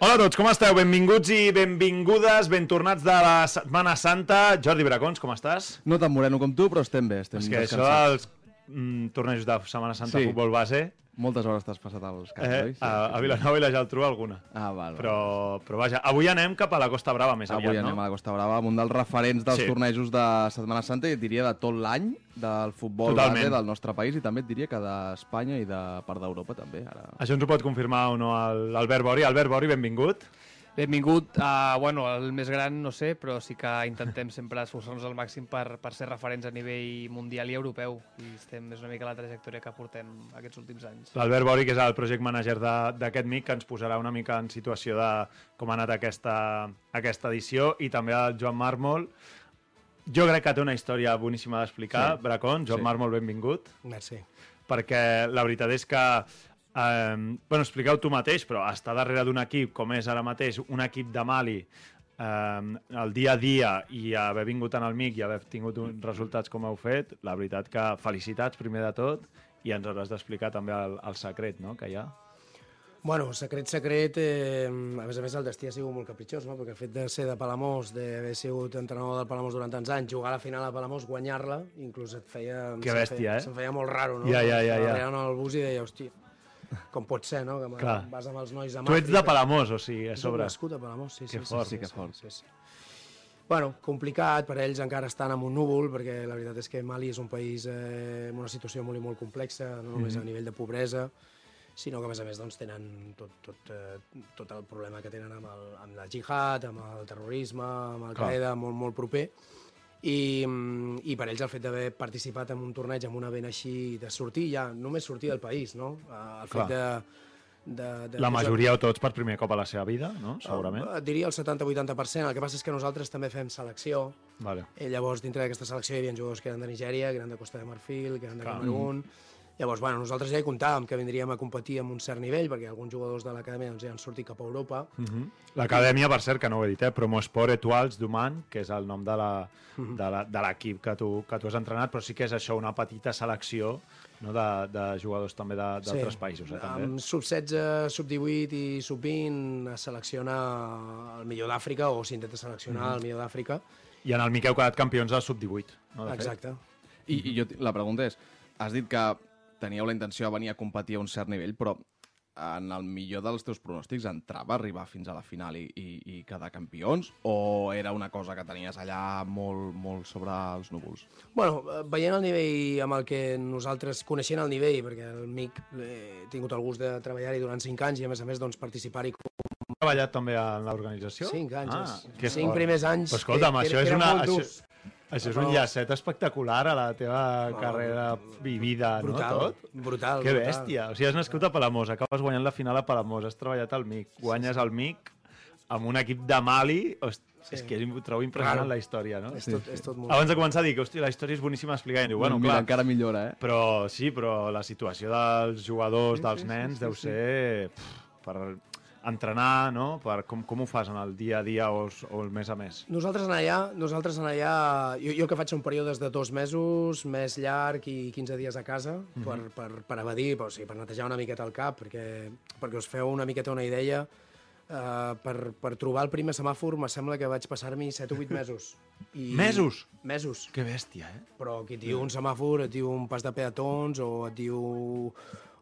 Hola a tots, com esteu? Benvinguts i benvingudes, ben tornats de la Setmana Santa. Jordi Bracons, com estàs? No tan moreno com tu, però estem bé. Estem És que això descansats. dels mm, tornejos de Setmana Santa Sí. futbol base, Moltes hores t'has passat als camps, eh, oi? Sí, a, a Vilanova i la Geltrú alguna. Ah, val, val. Però, però vaja, avui anem cap a la Costa Brava més Avui aviat, anem no? a la Costa Brava un dels referents dels Sí. tornejos de Setmana Santa i diria de tot l'any del futbol Totalment. base del nostre país i també et diria que d'Espanya i de part d'Europa també. Ara. Això ens ho pot confirmar o no l'Albert Bori. Albert Bori, benvingut. Benvingut a, bueno, el més gran, no sé, però sí que intentem sempre esforçar-nos al màxim per, per ser referents a nivell mundial i europeu. I estem, és una mica la trajectòria que portem aquests últims anys. L'Albert Bori, que és el project manager de- d'aquest MIC, que ens posarà una mica en situació de com ha anat aquesta, aquesta edició, i també el Joan Mármol. Jo crec que té una història boníssima d'explicar. Sí. Bracón, Joan Sí. Mármol, benvingut. Merci. perquè la veritat és que eh, bueno, expliqueu tu mateix, però estar darrere d'un equip com és ara mateix un equip de Mali eh, el dia a dia i haver vingut en el MIC i haver tingut uns resultats com heu fet, la veritat que felicitats primer de tot i ens hauràs d'explicar també el, el secret no, que hi ha. Bueno, secret, secret, eh, a més a més el destí ha sigut molt capritxós, no? perquè el fet de ser de Palamós, d'haver sigut entrenador del Palamós durant tants anys, jugar a la final a Palamós, guanyar-la, inclús et feia... Que bèstia, feia, eh? Se'm feia molt raro, no? Ja, ja, ja, ja. Arribant al bus i deia, hosti, com pot ser, no? Que Clar. vas amb els nois de Tu ets de Màfrica. Palamós, o sigui, a sobre. nascut a Palamós, sí, sí. Que sí, fort. sí, Sí, que fort. Sí, sí. Bueno, complicat, per ells encara estan en un núvol, perquè la veritat és que Mali és un país eh, amb una situació molt i molt complexa, no només Mhm. a nivell de pobresa, sinó que a més a més doncs, tenen tot, tot, eh, tot el problema que tenen amb, el, amb la jihad, amb el terrorisme, amb el. Qaeda, molt, molt proper, i, mm, i per ells el fet d'haver participat en un torneig amb una vent així, de sortir ja, només sortir del país, no? Eh, El fet Clar. de, de, de La majoria o tots per primer cop a la seva vida, no? Segurament. Eh, diria el 70-80%. El que passa és que nosaltres també fem selecció. Vale. I llavors, dintre d'aquesta selecció hi havia jugadors que eren de Nigèria, que eren de Costa de Marfil, que eren de. Camerún... Llavors, bueno, nosaltres ja hi comptàvem que vindríem a competir amb un cert nivell, perquè alguns jugadors de l'acadèmia doncs, ja han sortit cap a Europa. Mhm. L'acadèmia, per cert, que no ho he dit, eh? Promosport Etoiles d'Human, que és el nom de la- Mhm. de la- de l'equip que, tu, que tu has entrenat, però sí que és això, una petita selecció no? de, de jugadors també de- d'altres països. Eh, també. Amb sub-16, sub-18 i sub-20 es selecciona el millor d'Àfrica o s'intenta seleccionar Mhm. el millor d'Àfrica. I en el Miquel quedat campions de sub-18. No, de fet? Exacte. I, I jo, la pregunta és, has dit que teníeu la intenció de venir a competir a un cert nivell, però en el millor dels teus pronòstics entrava a arribar fins a la final i, i, i quedar campions? O era una cosa que tenies allà molt, molt sobre els núvols? Bueno, veient el nivell amb el que nosaltres, coneixent el nivell, perquè el MIC eh, he tingut el gust de treballar-hi durant 5 anys i a més a més doncs, participar-hi Has treballat també en l'organització? 5 anys. Ah, és- que cinc primers anys Però escolta'm, que- que això és eren una... Això. Això és un llacet espectacular a la teva carrera vivida, Brutal, no? Tot? brutal, Que brutal. bèstia. O sigui, has nascut a Palamós, acabes guanyant la final a Palamós, has treballat al MIC, guanyes el MIC amb un equip de Mali... Host, És que ho trobo impressionant Raro. la història, no? És tot, és tot molt... Abans de començar dic, hòstia, la història és boníssima d'explicar. I diu, bueno, Mira, clar, encara millora, eh? però sí, però la situació dels jugadors, dels nens, deu ser pff, per entrenar, no? Per com, com ho fas en el dia a dia o, o el mes a mes? Nosaltres en allà, nosaltres en allà jo, jo que faig són períodes de dos mesos, més llarg i 15 dies a casa Mhm. per, per, per evadir, per, o sigui, per netejar una miqueta el cap, perquè, perquè us feu una miqueta una idea. Uh, per, per trobar el primer semàfor me sembla que vaig passar-m'hi 7 o 8 mesos. I... Mesos? Mesos. Que bèstia, eh? Però qui et diu un semàfor, et diu un pas de peatons, o et diu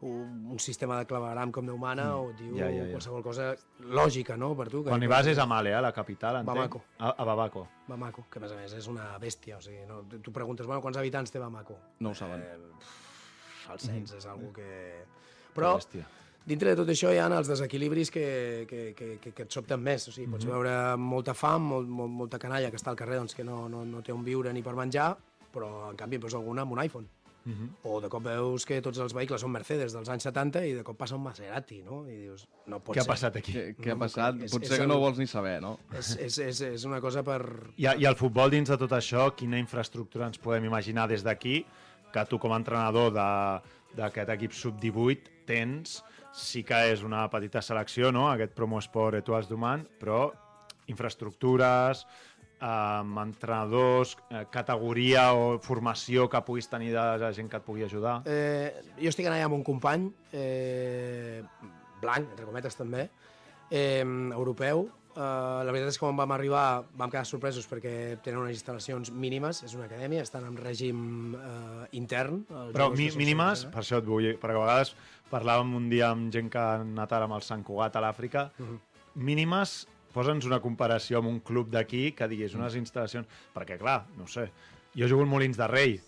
un, sistema de claveram com Déu mana, o et diu Mm. Ja, ja, ja. qualsevol cosa lògica, no?, per tu. que- Quan hi vas és a Male, a la capital, entenc. Bamako. A, a Bamako. Bamako, que a més a més és una bèstia, o sigui, no? tu preguntes, bueno, quants habitants té Bamako? No ho saben. Eh, el cens és algo que... Però bèstia. Dintre de tot això hi ha els desequilibris que, que, que, que, que et sobten més. O sigui, pots veure molta fam, molt, molt, molta canalla que està al carrer doncs, que no, no, no té on viure ni per menjar, però en canvi en veus alguna amb un iPhone. Uh -huh. O de cop veus que tots els vehicles són Mercedes dels anys 70 i de cop passa un Maserati, no? I dius, no pot Què ha ser. passat aquí? Què, què ha No, passat? és- Potser és que el- no vols ni saber, no? És, és, és, és una cosa per... I, I el futbol dins de tot això, quina infraestructura ens podem imaginar des d'aquí que tu com a entrenador de- d'aquest equip sub-18 tens, sí que és una petita selecció, no?, aquest Promo Sport Etoiles d'Human, però infraestructures, eh, entrenadors, eh, categoria o formació que puguis tenir de, de gent que et pugui ajudar. Eh, jo estic allà amb un company, eh, blanc, entre cometes també, eh, europeu. Eh, la veritat és que quan vam arribar vam quedar sorpresos perquè tenen unes instal·lacions mínimes, és una acadèmia, estan en règim eh, intern. Però mínimes, per això et vull... Perquè a vegades parlàvem un dia amb gent que ha anat ara amb el Sant Cugat a l'Àfrica. Mínimes, posa'ns una comparació amb un club d'aquí que digués unes instal·lacions... Perquè, clar, no sé, jo jugo en Molins de Rei.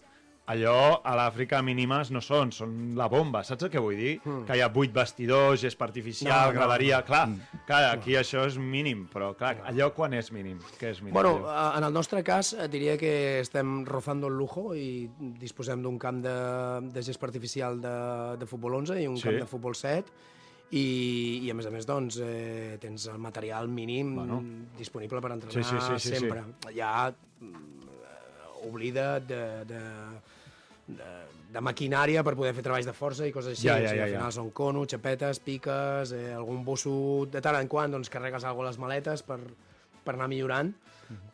Allò a l'Àfrica mínimes no són, són la bomba, saps el que vull dir? Que hi ha vuit vestidors, gespa artificial, No, no. graderia... Clar, clar, aquí això és mínim, però clar, allò quan és mínim? Què és mínim? Bueno, allò? eh, en el nostre cas et diria que estem rozando el lujo i disposem d'un camp de, de gespa artificial de, de futbol 11 i un Sí. camp de futbol 7 i, i a més a més doncs, eh, tens el material mínim Bueno. disponible per entrenar Sí, sí, sí, sí, sí. sempre. Allà mm, eh, oblida de, de, de, de maquinària per poder fer treballs de força i coses així. Ja, O ja, sigui, ja, al ja. final són cono, xapetes, piques, eh, algun busso... De tant en quant doncs, carregues alguna a les maletes per, per anar millorant,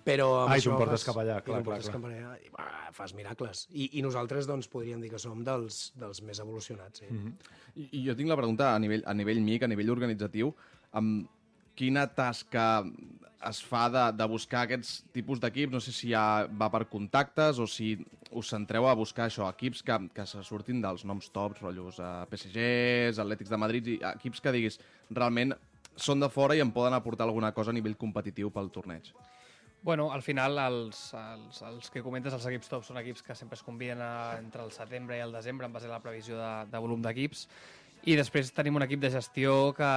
però... amb Ah, i tu això em portes fas- cap allà, i clar, portes clar, cap allà, i, bah, fas miracles. I, I nosaltres doncs, podríem dir que som dels, dels més evolucionats. Sí. Mhm. I, I jo tinc la pregunta a nivell, a nivell MIC, a nivell organitzatiu, amb quina tasca es fa de, de buscar aquests tipus d'equips? No sé si ja va per contactes o si us centreu a buscar això, equips que, que se surtin dels noms tops, rotllos a PSGs, Atlètics de Madrid, i equips que diguis realment són de fora i em poden aportar alguna cosa a nivell competitiu pel torneig. Bueno, al final els, els, els que comentes, els equips top, són equips que sempre es combinen a, entre el setembre i el desembre en base a la previsió de, de volum d'equips. I després tenim un equip de gestió que,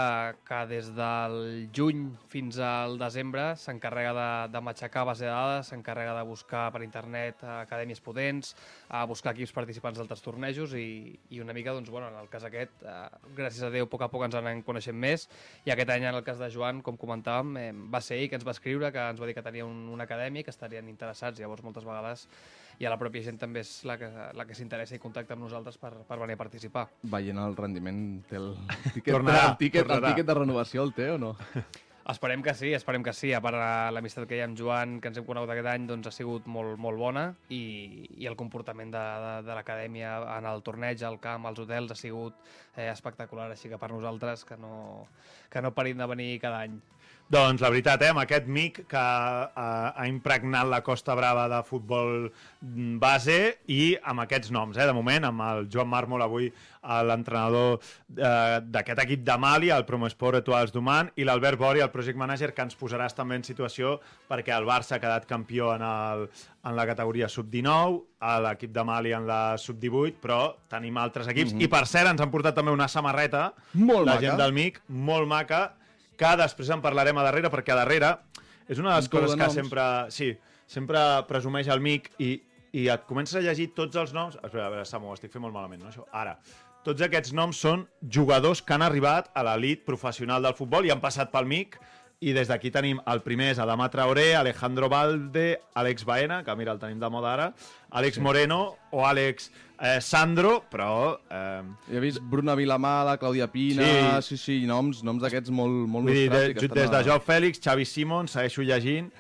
que des del juny fins al desembre s'encarrega de, de matxacar base de dades, s'encarrega de buscar per internet acadèmies potents, a buscar equips participants d'altres tornejos i, i una mica, doncs, bueno, en el cas aquest, eh, gràcies a Déu, a poc a poc ens anem coneixent més i aquest any, en el cas de Joan, com comentàvem, va ser ell que ens va escriure, que ens va dir que tenia un, una acadèmia que estarien interessats. Llavors, moltes vegades, i a la pròpia gent també és la que, la que s'interessa i contacta amb nosaltres per, per venir a participar. Veient el rendiment, té el tiquet, Tornarà, el tiquet, el tornarà. tiquet de renovació, el té o no? Esperem que sí, esperem que sí. A part, eh, l'amistat que hi ha amb Joan, que ens hem conegut aquest any, doncs ha sigut molt, molt bona i, i el comportament de, de, de l'acadèmia en el torneig, al camp, als hotels, ha sigut eh, espectacular. Així que per nosaltres, que no, que no parin de venir cada any. Doncs la veritat, eh, amb aquest mic que eh, ha impregnat la Costa Brava de futbol mm, base i amb aquests noms, eh, de moment, amb el Joan Mármol avui, l'entrenador eh, d'aquest equip de Mali, el Promosport Etoiles d'Human, i l'Albert Bori, el project manager, que ens posaràs també en situació perquè el Barça ha quedat campió en, el, en la categoria sub-19, a l'equip de Mali en la sub-18, però tenim altres equips. I per cert, ens han portat també una samarreta, Molt la maca. gent del MIC, molt maca, que després en parlarem a darrere, perquè a darrere és una de les coses que sempre, sí, sempre presumeix el MIC i, i et comences a llegir tots els noms... Espera, a veure, Samu, estic fent molt malament, no, això? Ara, tots aquests noms són jugadors que han arribat a l'elit professional del futbol i han passat pel MIC i des d'aquí tenim el primer és Adama Traoré, Alejandro Valde, Àlex Baena, que mira, el tenim de moda ara, Àlex sí. Moreno o Àlex eh, Sandro, però... Eh, He vist Bruna Vilamala, Clàudia Pina, sí, sí, sí noms, noms d'aquests molt, molt Vull dir, nostrats. i de, des de a- Joao Fèlix, Xavi Simon, segueixo llegint,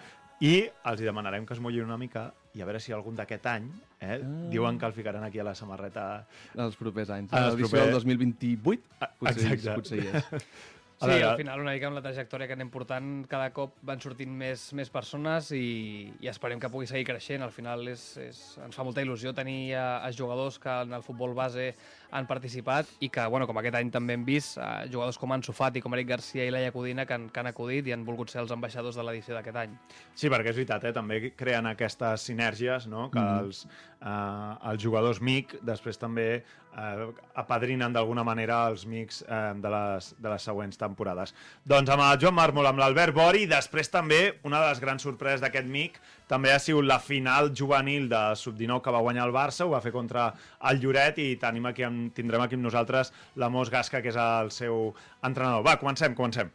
i els demanarem que es mullin una mica i a veure si algun d'aquest any eh, ah. diuen que el ficaran aquí a la samarreta. els propers anys. Els l'edició propers- del 2028, Ah, potser, exacte. potser hi és. A Sí, veure. al final una mica amb la trajectòria que anem portant, cada cop van sortint més, més persones i, i esperem que pugui seguir creixent. Al final és, és, ens fa molta il·lusió tenir a, a jugadors que en el futbol base han participat i que, bueno, com aquest any també hem vist, eh, jugadors com Ansu Fati, com Eric Garcia i Laia Codina que han, que han acudit i han volgut ser els ambaixadors de l'edició d'aquest any. Sí, perquè és veritat, eh? també creen aquestes sinergies, no? que Mhm. els, eh, els jugadors MIC després també eh, apadrinen d'alguna manera els mics eh, de, les, de les següents temporades. Doncs amb el Joan Mármol, amb l'Albert Bori, i després també una de les grans sorpreses d'aquest mic també ha sigut la final juvenil de Sub-19 que va guanyar el Barça, ho va fer contra el Lloret i tenim aquí, amb, tindrem aquí amb nosaltres l'Amos Gasca, que és el seu entrenador. Va, comencem, comencem.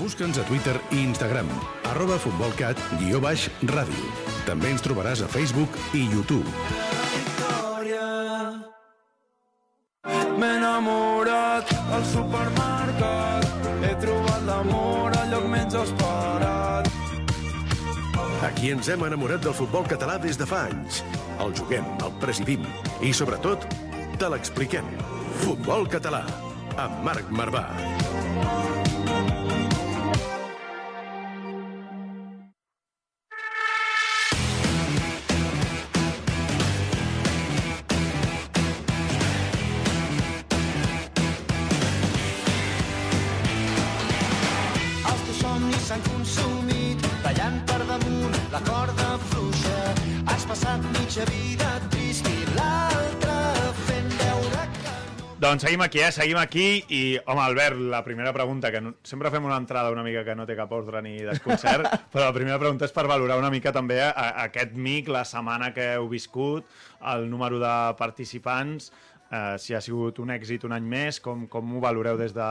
Busca'ns a Twitter i Instagram, arroba futbolcat, guió baix, ràdio. També ens trobaràs a Facebook i YouTube. victòria. M'he enamorat al supermercat, he trobat l'amor al lloc menys esperat. Aquí ens hem enamorat del futbol català des de fa anys. El juguem, el presidim i, sobretot, te l'expliquem. Futbol català, amb Marc Marvà. Doncs seguim aquí, eh? Seguim aquí i, home, Albert, la primera pregunta, que no, sempre fem una entrada una mica que no té cap ordre ni desconcert, però la primera pregunta és per valorar una mica també a, a aquest mic, la setmana que heu viscut, el número de participants, eh, si ha sigut un èxit un any més, com, com ho valoreu des, de,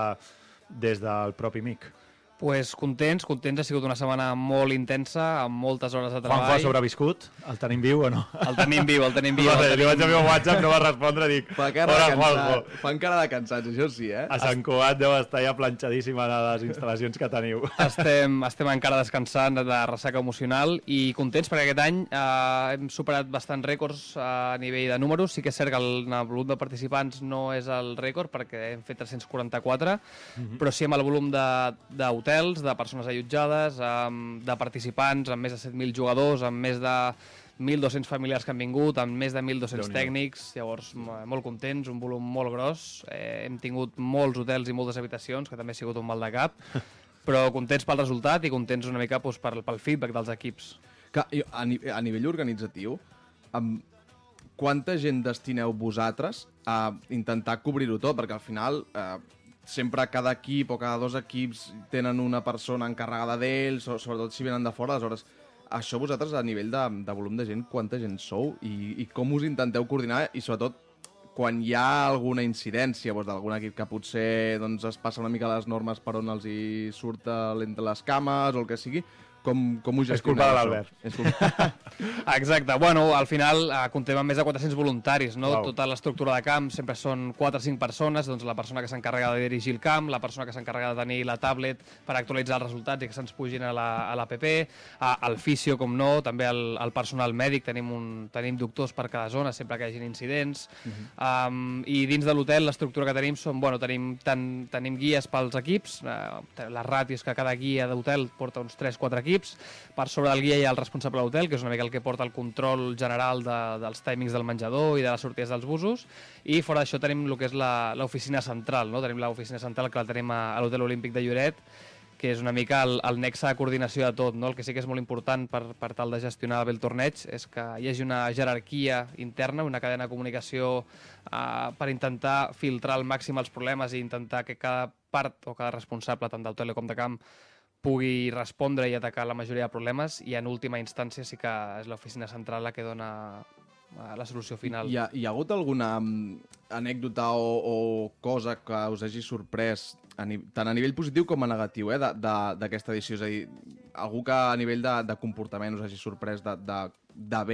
des del propi mic? Pues, contents, contents. Ha sigut una setmana molt intensa, amb moltes hores de Juanjo ha treball. sobreviscut? El tenim viu o no? El tenim viu, el tenim viu. Vale, el li vaig tenim... enviar un WhatsApp, no va respondre, dic... Fa cara "Hola, de Juanjo". cansat. Fan cara de cansats, això sí, eh? A Sant Cugat deu estar ja planxadíssim a les instal·lacions que teniu. Estem, estem encara descansant de ressaca emocional i contents perquè aquest any eh, hem superat bastants rècords eh, a nivell de números. Sí que és cert que el, el volum de participants no és el rècord perquè hem fet 344, però sí amb el volum de- d'hotels, de, persones allotjades, amb, de participants, amb més de 7.000 jugadors, amb més de 1.200 familiars que han vingut, amb més de 1.200 Déu-n'hi-do. tècnics, llavors molt contents, un volum molt gros. Eh, hem tingut molts hotels i moltes habitacions, que també ha sigut un mal de cap, però contents pel resultat i contents una mica doncs, per, pel feedback dels equips. Que, a, ni a nivell organitzatiu, amb quanta gent destineu vosaltres a intentar cobrir-ho tot? Perquè al final eh, sempre cada equip o cada dos equips tenen una persona encarregada d'ells, sobretot si venen de fora, aleshores això vosaltres a nivell de, de volum de gent, quanta gent sou i, i com us intenteu coordinar i sobretot quan hi ha alguna incidència doncs, d'algun equip que potser doncs, es passa una mica les normes per on els hi surt el- entre les cames o el que sigui, com, com ho És gestioneu? culpa de l'Albert. És culpa... Exacte. Bueno, al final eh, comptem amb més de 400 voluntaris, no? Uau. Tota l'estructura de camp sempre són 4 o 5 persones, doncs la persona que s'encarrega de dirigir el camp, la persona que s'encarrega de tenir la tablet per actualitzar els resultats i que se'ns pugin a la, a l'APP, a- el fisio, com no, també el, el personal mèdic, tenim, un, tenim doctors per cada zona sempre que hi hagin incidents, um, i dins de l'hotel l'estructura que tenim són, bueno, tenim, tant, tenim guies pels equips, eh, les ràtios que cada guia d'hotel porta uns 3-4 equips, per sobre del guia hi ha el responsable de l'hotel, que és una mica el que porta el control general de, dels timings del menjador i de les sortides dels busos, i fora d'això tenim el que és l'oficina central, no? tenim l'oficina central que la tenim a, a l'Hotel Olímpic de Lloret, que és una mica el, el nexe de coordinació de tot. No? El que sí que és molt important per, per tal de gestionar bé el torneig és que hi hagi una jerarquia interna, una cadena de comunicació eh, per intentar filtrar al màxim els problemes i intentar que cada part o cada responsable, tant d'hotel com de camp, pugui respondre i atacar la majoria de problemes i en última instància sí que és l'oficina central la que dona eh, la solució final. Hi ha, hi ha hagut alguna mm, anècdota o, o cosa que us hagi sorprès a ni, tant a nivell positiu com a negatiu eh, d'aquesta edició? És a dir, algú que a nivell de, de comportament us hagi sorprès de, de, de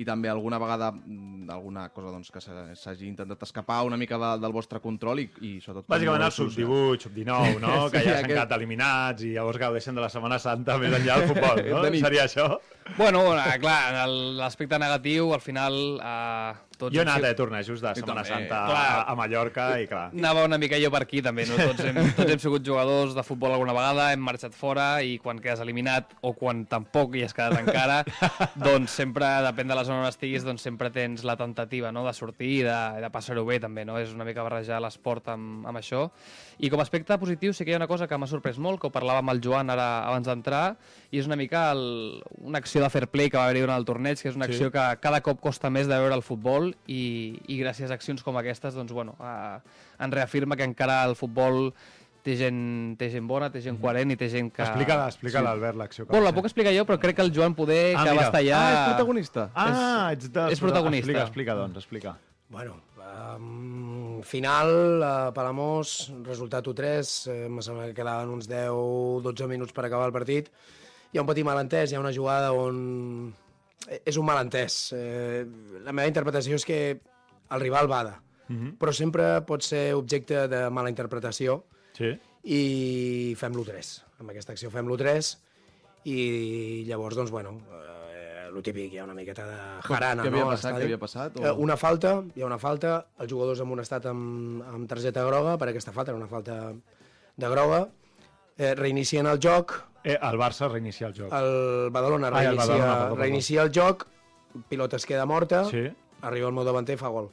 i també alguna vegada mm, alguna cosa doncs, que s'ha- s'hagi intentat escapar una mica de, del vostre control i, i sobretot... Bàsicament el heu solucionat? sub-18, sub-19, no? Sí, que ja s'han aquest- quedat eliminats i llavors gaudeixen de la Setmana Santa més enllà del futbol, no? Seria això? Bueno, eh, clar, en l'aspecte negatiu, al final... Eh, tots Jo he anat sigut- a tornejos de Setmana també, Santa clar. a, a Mallorca i clar. Anava una mica jo per aquí també, no? Tots hem, tots hem sigut jugadors de futbol alguna vegada, hem marxat fora i quan quedes eliminat o quan tampoc hi has quedat encara, doncs sempre, depèn de la zona on estiguis, doncs sempre tens la tentativa no? de sortir i de, de passar-ho bé també, no? És una mica barrejar l'esport amb, amb això. I com a aspecte positiu sí que hi ha una cosa que m'ha sorprès molt, que ho parlava amb el Joan ara abans d'entrar, i és una mica el, una acció de fair play que va haver-hi durant el torneig, que és una Sí. acció que cada cop costa més de veure el futbol futbol i, i gràcies a accions com aquestes doncs, bueno, eh, en reafirma que encara el futbol té gent, té gent bona, té gent coherent i té gent que... Explica-la, explica sí. Albert, l'acció. que Bueno, la puc explicar jo, però crec que el Joan Poder, Ah, que mira. va estar allà... Ah, és protagonista. Ah, ets de... és protagonista. Explica, explica, doncs, explica. Bueno, um, final, a Palamós, resultat 1-3, eh, me sembla que quedaven uns 10-12 minuts per acabar el partit. Hi ha un petit malentès, hi ha una jugada on... eh, És un malentès. Eh, la meva interpretació és que el rival bada, mm -hmm. però sempre pot ser objecte de mala interpretació Sí. i fem l'1-3. Amb aquesta acció fem l'1-3 i llavors, doncs, bueno, eh, el típic, hi ha una miqueta de jarana, Què havia no? passat? Què havia passat? O... Eh, Una falta, hi ha una falta, els jugadors amb un estat amb, amb targeta groga, per aquesta falta, era una falta de groga, eh, reinicien el joc, Eh, el Barça reinicia el joc. el Badalona Ai, el reinicia, Badalona, perdó, perdó. reinicia el joc, pilota es queda morta, Sí. arriba el meu davanter i fa gol.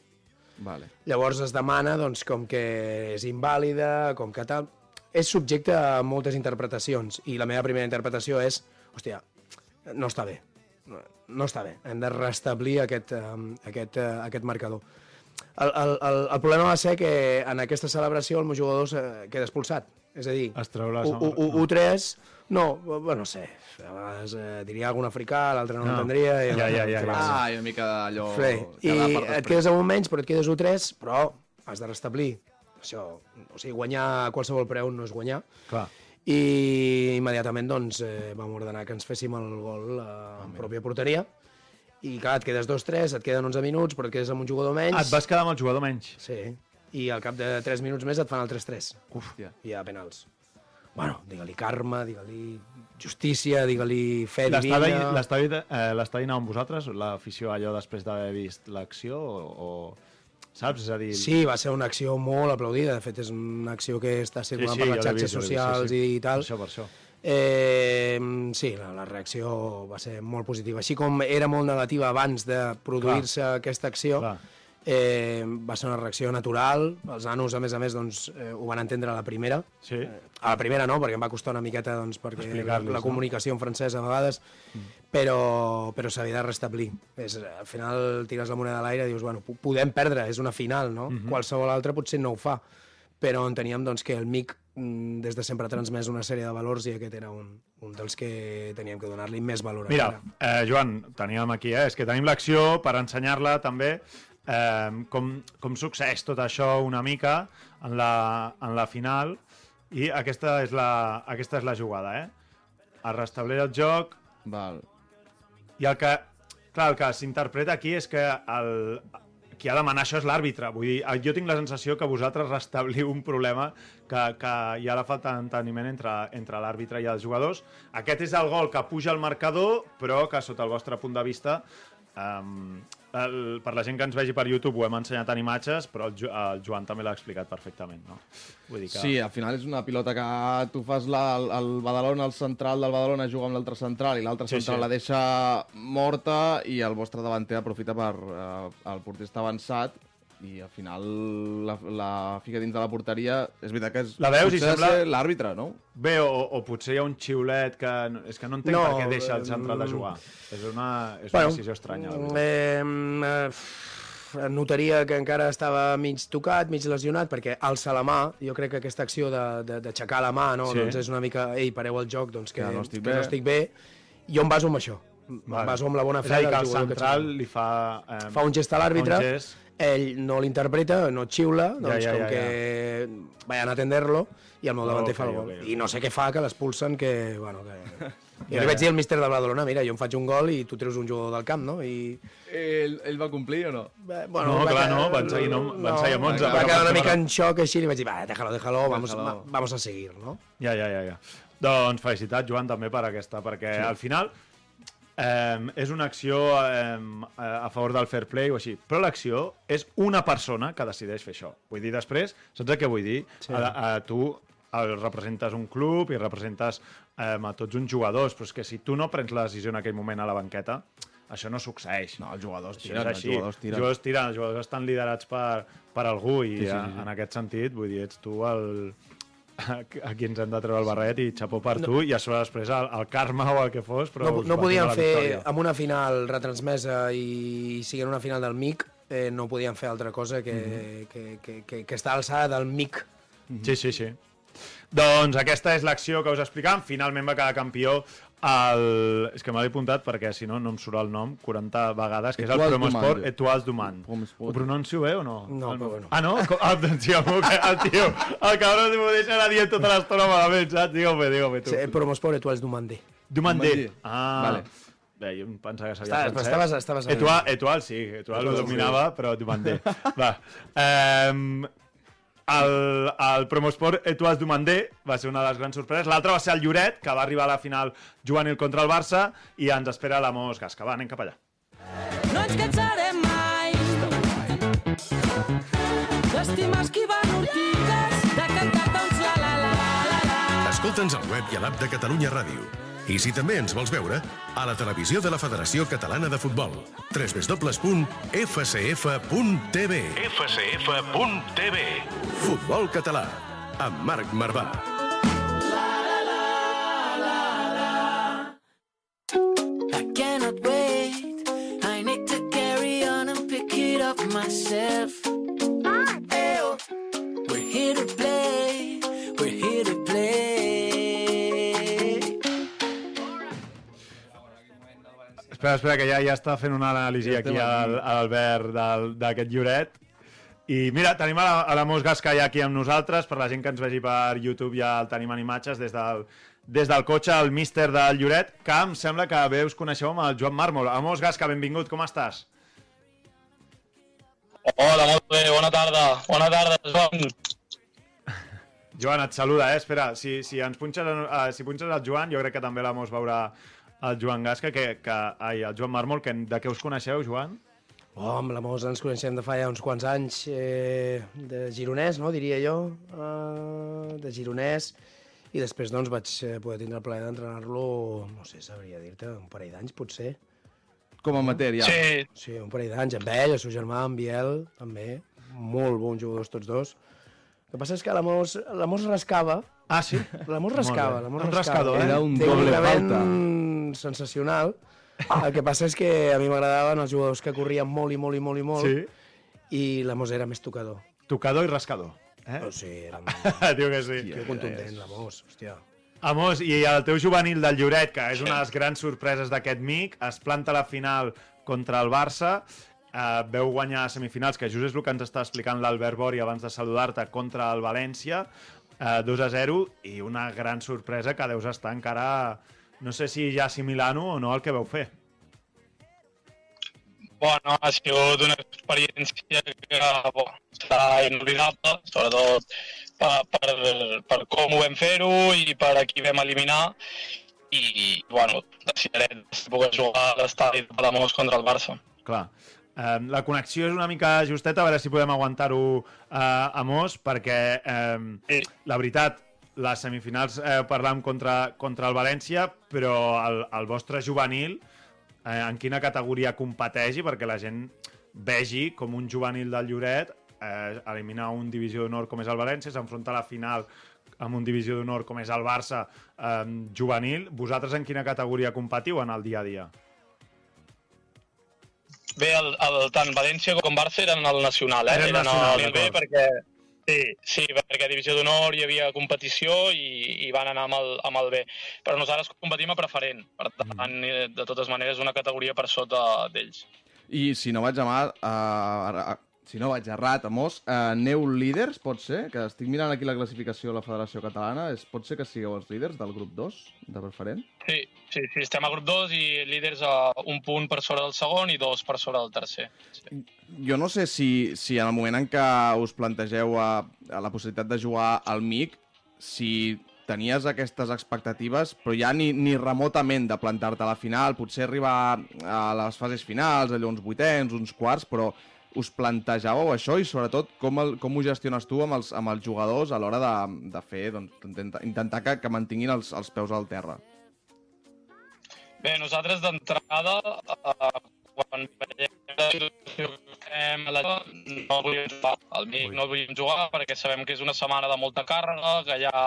Vale. Llavors es demana doncs, com que és invàlida, com que tal... És subjecte a moltes interpretacions i la meva primera interpretació és, hòstia, no està bé, no, no està bé, hem de restablir aquest, um, aquest, uh, aquest marcador. El, el, el, el problema va ser que en aquesta celebració el meu jugador se queda expulsat, és a dir, Es treu les... 1-3, no, bueno, no sé, a vegades eh, diria algun africà, l'altre no, No. l'entendria... i- Ja, ja, ja, ja. Ah, i una mica d'allò... Fre. I et quedes amb un menys, però et quedes 1-3, però has de restablir. Això, o sigui, guanyar a qualsevol preu no és guanyar. Clar. I immediatament doncs, eh, vam ordenar que ens féssim el gol a la pròpia porteria. I clar, et quedes 2-3, et queden 11 minuts, però et quedes amb un jugador menys. Ah, et vas quedar amb el jugador menys. Sí. I al cap de 3 minuts més et fan el 3-3. Hòstia. I hi ha penals. Bueno, digue-li karma, digue-li justícia, digue-li fe divina... l'estadi eh, anava amb vosaltres, l'afició allò després d'haver vist l'acció o, o... Saps? És a dir... Sí, va ser una acció molt aplaudida. De fet, és una acció que està circulant sí, per jo les xarxes vist, socials sí, sí. i tal. Per això, per això. Eh, sí, la, la reacció va ser molt positiva. Així com era molt negativa abans de produir-se aquesta acció, Clar. Eh, va ser una reacció natural. Els nanos, a més a més, doncs, eh, ho van entendre a la primera. Sí. A la primera no, perquè em va costar una miqueta doncs, perquè la, la no? comunicació en francès a vegades, però, però s'havia de restablir. És, al final tires la moneda a l'aire i dius, bueno, po- podem perdre, és una final, no? Qualsevol altre potser no ho fa, però enteníem doncs, que el MIC mm, des de sempre ha transmès una sèrie de valors i aquest era un, un dels que teníem que donar-li més valor. Mira, eh, Joan, teníem aquí, eh? és que tenim l'acció per ensenyar-la també eh, com, com succeeix tot això una mica en la, en la final i aquesta és la, aquesta és la jugada, eh? Es restableix el joc Val. i el que, clar, el que s'interpreta aquí és que el, qui ha de manar això és l'àrbitre. Vull dir, jo tinc la sensació que vosaltres restabliu un problema que, que hi ha la falta d'enteniment entre, entre l'àrbitre i els jugadors. Aquest és el gol que puja al marcador, però que sota el vostre punt de vista Um, el, per la gent que ens vegi per YouTube ho hem ensenyat en imatges, però el, Jo- el Joan també l'ha explicat perfectament, no? Vull dir que... Sí, al final és una pilota que tu fas la, el, el Badalona, el central del Badalona juga amb l'altre central i l'altre Sí, central sí. la deixa morta i el vostre davanter aprofita per... Eh, el porter està avançat i al final la, la fica dins de la porteria. És veritat que és, La veus i sembla- ser l'àrbitre, no? Bé, o, o potser hi ha un xiulet que... no- És que no entenc No, per què deixa el central de mm. jugar. És una, és una decisió estranya. veritat. Eh, eh, notaria que encara estava mig tocat, mig lesionat, perquè alça la mà, jo crec que aquesta acció de- de- d'aixecar la mà, no? Sí. doncs és una mica, ei, pareu el joc, doncs que, Que no estic que bé. no estic bé. Jo em baso amb això, em Vale. baso amb la bona És fe a dir, que el que central juga. li fa... Eh, Fa un gest a l'àrbitre, fa un gest. Ell no l'interpreta, no xiula, doncs ja, com ja, que vayan a atenderlo, i el meu davanter Ok, fa el gol. ok, ok. I no sé què fa, que l'expulsen, que, bueno, que... Jo Ja, li vaig ja. dir al míster del Badalona, mira, jo em faig un gol i tu treus un jugador del camp, no? I, Ell, ell va complir o no? Eh, No, va clar, quedar- no, van seguir, no, van seguir amb 11, Va quedar una mica en xoc així, li vaig dir, va, déjalo, déjalo, vamos, va- vamos a seguir, no? Ja, ja, ja, ja. Doncs felicitats, Joan, també per aquesta, perquè sí. al final eh, és una acció eh, a favor del fair play o així, però l'acció és una persona que decideix fer això. Vull dir, després, saps el que vull dir? Sí. A, a, tu el representes un club i representes eh, a tots uns jugadors, però és que si tu no prens la decisió en aquell moment a la banqueta, això no succeeix. No, els jugadors tiren, els jugadors Els tiren. jugadors tiren, els jugadors estan liderats per, per algú i sí, sí, sí. en aquest sentit, vull dir, ets tu el, a qui ens hem de treure el barret i xapó per tu i a sobre després el, el karma o el que fos però No, no podien fer victòria. amb una final retransmesa i siguent una final del MIC, eh, no podien fer altra cosa que, Mhm. que, que, que, que estar a l'alçada del mic. Sí, sí, sí. Doncs aquesta és l'acció que us explicàvem. Finalment va quedar campió el... És que me l'he apuntat perquè si no no em surt el nom 40 vegades, que és el Promosport Dumand. Promosport. Ho pronuncio bé o no? No, el, però bueno. Ah, no? Co- Ah, doncs sí, el, tio, el cabrón m'ho deixa anar dient tota l'estona malament, saps? Digue-ho-me, digue-ho-me tu. Sí, Promosport Etoiles Dumandé. Dumandé. Ah, Vale. Bé, jo em pensava que sabia francès. estaves- estaves- Etoile, Etoile, sí, Etoile ho dominava, però Dumandé. Va. Um, el, el Promosport Etoiles Dumandé va ser una de les grans sorpreses. L'altre va ser el Lloret, que va arribar a la final juvenil contra el Barça, i ens espera la Mos Gasca. Va, anem cap allà. No ens cansarem mai d'estimar esquivant ortigues, de cantar-te uns la la la la la. Escolta'ns al web i a l'app de Catalunya Ràdio. I si també ens vols veure, a la televisió de la Federació Catalana de Futbol. www.fcf.tv fcf.tv Futbol català, amb Marc Marvà. I cannot wait. I need to carry on and pick it up myself. Espera, espera, que ja, ja està fent una anàlisi Ja aquí a l'Albert d'aquest Lloret. I mira, tenim a la, a la Mos Gasca ja aquí amb nosaltres, per la gent que ens vegi per YouTube ja el tenim en imatges des del, des del cotxe, el míster del Lloret, que em sembla que bé us coneixeu amb el Joan Màrmol. Amos Gasca, benvingut, com estàs? Hola, molt bé, bona tarda. Bona tarda, Joan. Joan, et saluda, eh? Espera, si, si ens punxes, uh, si punxes el Joan, jo crec que també la Mos veurà el Joan Gasca, que, que, ai, el Joan Màrmol, que, de què us coneixeu, Joan? Oh, amb la Mos ens coneixem de fa ja uns quants anys, eh, de gironès, no, diria jo, uh, de gironès, i després doncs vaig eh, poder tindre el plaer d'entrenar-lo, no sé, sabria dir-te, un parell d'anys potser. Com a amateur, ja. Sí, Sí, un parell d'anys, amb ell, el seu germà, amb Biel, també, molt bons jugadors tots dos. El que passa és que la Mos, la Mos rascava, Ah, sí? la Mos rascava, la Mos Un rascava. rascador, eh? Era un doble falta. Sensacional. El que passa és que a mi m'agradaven els jugadors que corrien molt i molt i molt i molt, Sí. i la Mos era més tocador. Tocador i rascador. Eh? O sigui, era Diu que sí. que contundent, la Mos, hòstia. Amos, i el teu juvenil del Lloret, que és una de les grans sorpreses d'aquest MIC, es planta la final contra el Barça, eh, veu guanyar a semifinals, que just és el que ens està explicant l'Albert Bori abans de saludar-te, contra el València, eh, 2 a 0, i una gran sorpresa que deus estar encara, no sé si ja assimilant-ho o no, el que veu fer. bueno, ha sigut una experiència que bo, serà inolvidable, sobretot per, per, per com ho vam fer-ho i per a qui vam eliminar. I, bueno, desitjaré poder jugar a l'estadi de Palamós contra el Barça. Clar. Eh, la connexió és una mica justeta, a veure si podem aguantar-ho eh, a Mos, perquè eh, Sí. la veritat, les semifinals eh, parlàvem contra, contra el València, però el, el vostre juvenil, eh, en quina categoria competeixi, perquè la gent vegi com un juvenil del Lloret eh, eliminar un divisió d'honor com és el València, s'enfronta a la final amb un divisió d'honor com és el Barça eh, juvenil. Vosaltres en quina categoria competiu en el dia a dia? Bé, el, el, tant València com Barça eren al Nacional, eh? Eren eren nacional, al B d'acord. perquè... Sí, sí, perquè a Divisió d'Honor hi havia competició i, i van anar amb el, amb el B. Però nosaltres competim a preferent, per tant, mm. de totes maneres, una categoria per sota d'ells. I si no vaig a mal, uh, si no vaig errat, Amos, uh, aneu líders, pot ser? Que estic mirant aquí la classificació de la Federació Catalana. És, pot ser que sigueu els líders del grup 2, de preferent? Sí, sí, sí, estem a grup 2 i líders a un punt per sobre del segon i dos per sobre del tercer. Sí. Jo no sé si, si en el moment en què us plantegeu a, a la possibilitat de jugar al MIC, si tenies aquestes expectatives, però ja ni, ni remotament de plantar-te a la final, potser arribar a les fases finals, allò uns vuitens, uns quarts, però us plantejàveu això i sobretot com, el, com ho gestiones tu amb els, amb els jugadors a l'hora de, de fer, doncs, intentar, intentar que, que mantinguin els, els peus al terra. Bé, nosaltres d'entrada, eh, quan veiem la situació que estem a la no volíem jugar. Al MIC no volíem jugar perquè sabem que és una setmana de molta càrrega, que hi ha